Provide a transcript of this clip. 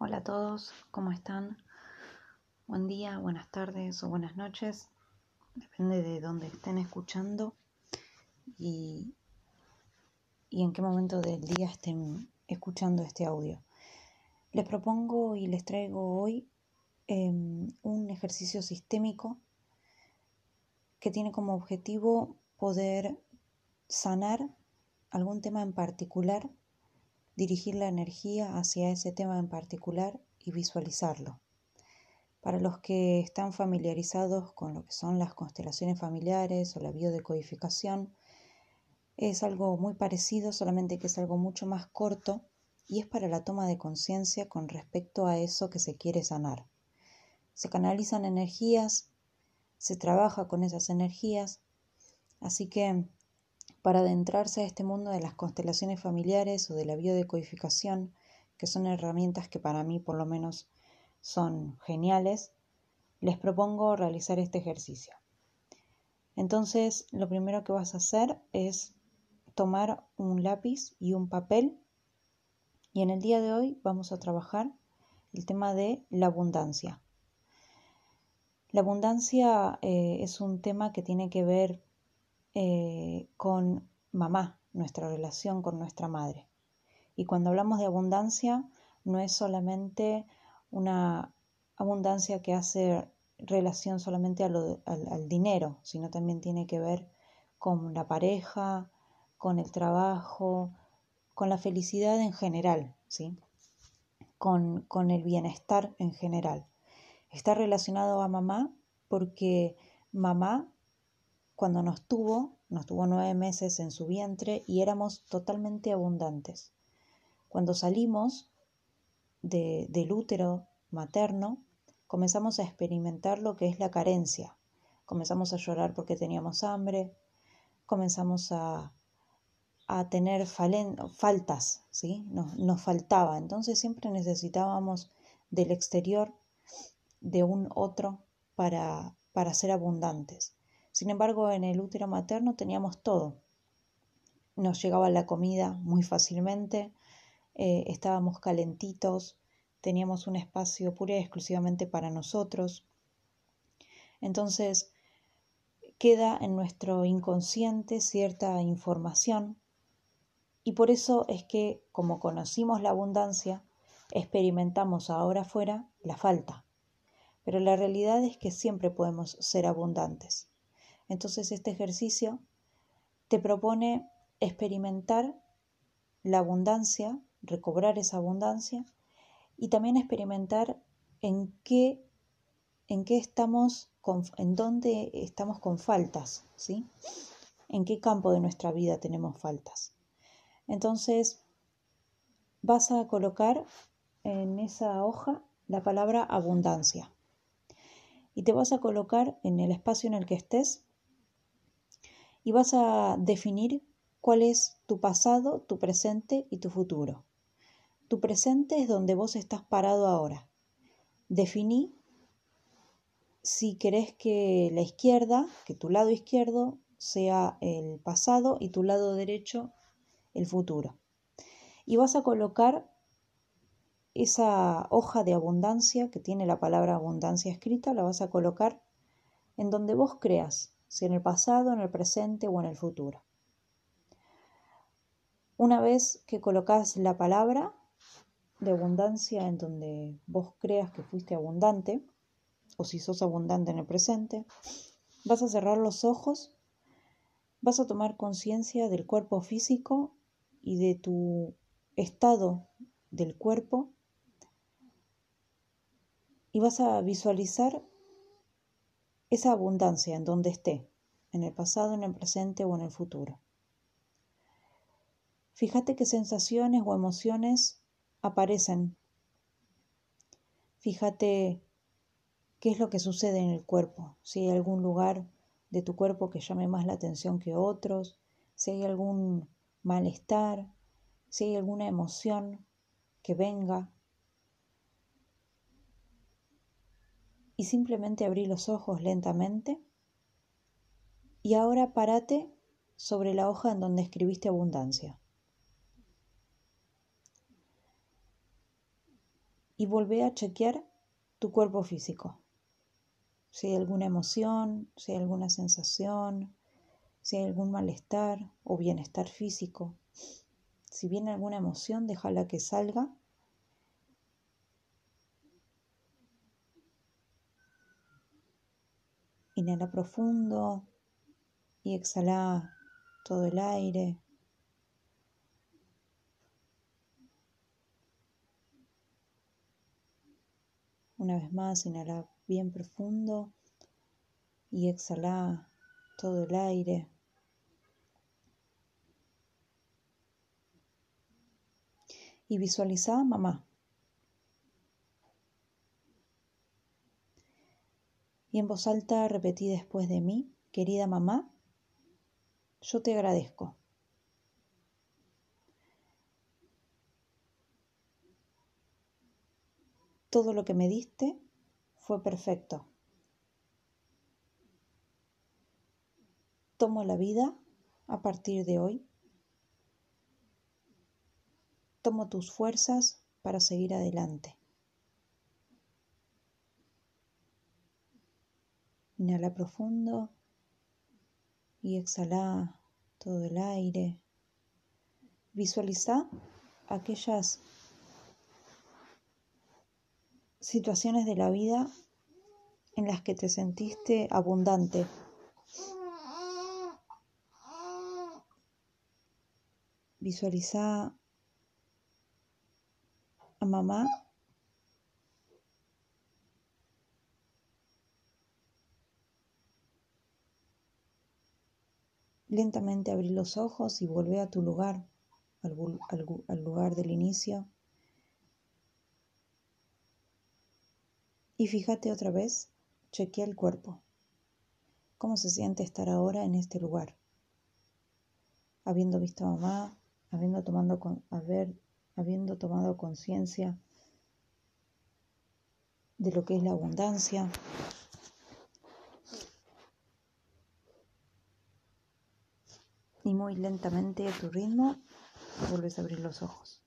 Hola a todos, ¿cómo están? Buen día, buenas tardes o buenas noches. Depende de dónde estén escuchando y, y en qué momento del día estén escuchando este audio. Les propongo y les traigo hoy em, un ejercicio sistémico que tiene como objetivo poder sanar algún tema en particular dirigir la energía hacia ese tema en particular y visualizarlo. Para los que están familiarizados con lo que son las constelaciones familiares o la biodecodificación, es algo muy parecido, solamente que es algo mucho más corto y es para la toma de conciencia con respecto a eso que se quiere sanar. Se canalizan energías, se trabaja con esas energías, así que para adentrarse a este mundo de las constelaciones familiares o de la biodecodificación, que son herramientas que para mí por lo menos son geniales, les propongo realizar este ejercicio. Entonces, lo primero que vas a hacer es tomar un lápiz y un papel y en el día de hoy vamos a trabajar el tema de la abundancia. La abundancia eh, es un tema que tiene que ver eh, con mamá, nuestra relación con nuestra madre. Y cuando hablamos de abundancia, no es solamente una abundancia que hace relación solamente al, al, dinero, sino también tiene que ver con la pareja, con el trabajo, con la felicidad en general, ¿sí? con, con el bienestar en general. Está relacionado a mamá porque mamá cuando nos tuvo, nos tuvo nueve meses en su vientre y éramos totalmente abundantes. Cuando salimos del útero materno, comenzamos a experimentar lo que es la carencia. Comenzamos a llorar porque teníamos hambre, comenzamos a, a tener faltas, ¿sí? Nos, nos faltaba. Entonces siempre necesitábamos del exterior, de un otro, para, para ser abundantes. Sin embargo, en el útero materno teníamos todo. Nos llegaba la comida muy fácilmente, eh, estábamos calentitos, teníamos un espacio puro y exclusivamente para nosotros. Entonces, queda en nuestro inconsciente cierta información y por eso es que, como conocimos la abundancia, experimentamos ahora afuera la falta. Pero la realidad es que siempre podemos ser abundantes. Entonces este ejercicio te propone experimentar la abundancia, recobrar esa abundancia y también experimentar en qué, en qué estamos, en dónde estamos con faltas, ¿sí? En qué campo de nuestra vida tenemos faltas. Entonces, vas a colocar en esa hoja la palabra abundancia y te vas a colocar en el espacio en el que estés y vas a definir cuál es tu pasado, tu presente y tu futuro. Tu presente es donde vos estás parado ahora. Definí si querés que la izquierda, que tu lado izquierdo sea el pasado y tu lado derecho el futuro. Y vas a colocar esa hoja de abundancia que tiene la palabra abundancia escrita, la vas a colocar en donde vos creas, si en el pasado, en el presente o en el futuro. Una vez que colocas la palabra de abundancia en donde vos creas que fuiste abundante, o si sos abundante en el presente, vas a cerrar los ojos, vas a tomar conciencia del cuerpo físico y de tu estado del cuerpo y vas a visualizar esa abundancia en donde esté, en el pasado, en el presente o en el futuro. Fíjate qué sensaciones o emociones aparecen. Fíjate qué es lo que sucede en el cuerpo, si hay algún lugar de tu cuerpo que llame más la atención que otros, si hay algún malestar, si hay alguna emoción que venga y simplemente abrí los ojos lentamente. Y ahora párate sobre la hoja en donde escribiste abundancia. y volvé a chequear tu cuerpo físico. Si hay alguna emoción, si hay alguna sensación, si hay algún malestar o bienestar físico. Si viene alguna emoción, déjala que salga. Inhala profundo y exhala todo el aire. Una vez más, inhala bien profundo y exhala todo el aire. Y visualiza mamá. Y en voz alta repetí después de mí, querida mamá, yo te agradezco. Todo lo que me diste fue perfecto. Tomo la vida a partir de hoy. Tomo tus fuerzas para seguir adelante. Inhala profundo y exhala todo el aire. Visualiza aquellas situaciones de la vida en las que te sentiste abundante. Visualiza a mamá Lentamente abrí los ojos y volvé a tu lugar, al, al lugar del inicio. Y fíjate otra vez, chequea el cuerpo. ¿Cómo se siente estar ahora en este lugar? Habiendo visto a mamá, habiendo, tomando con, haber, habiendo tomado conciencia de lo que es la abundancia. Y muy lentamente a tu ritmo vuelves a abrir los ojos.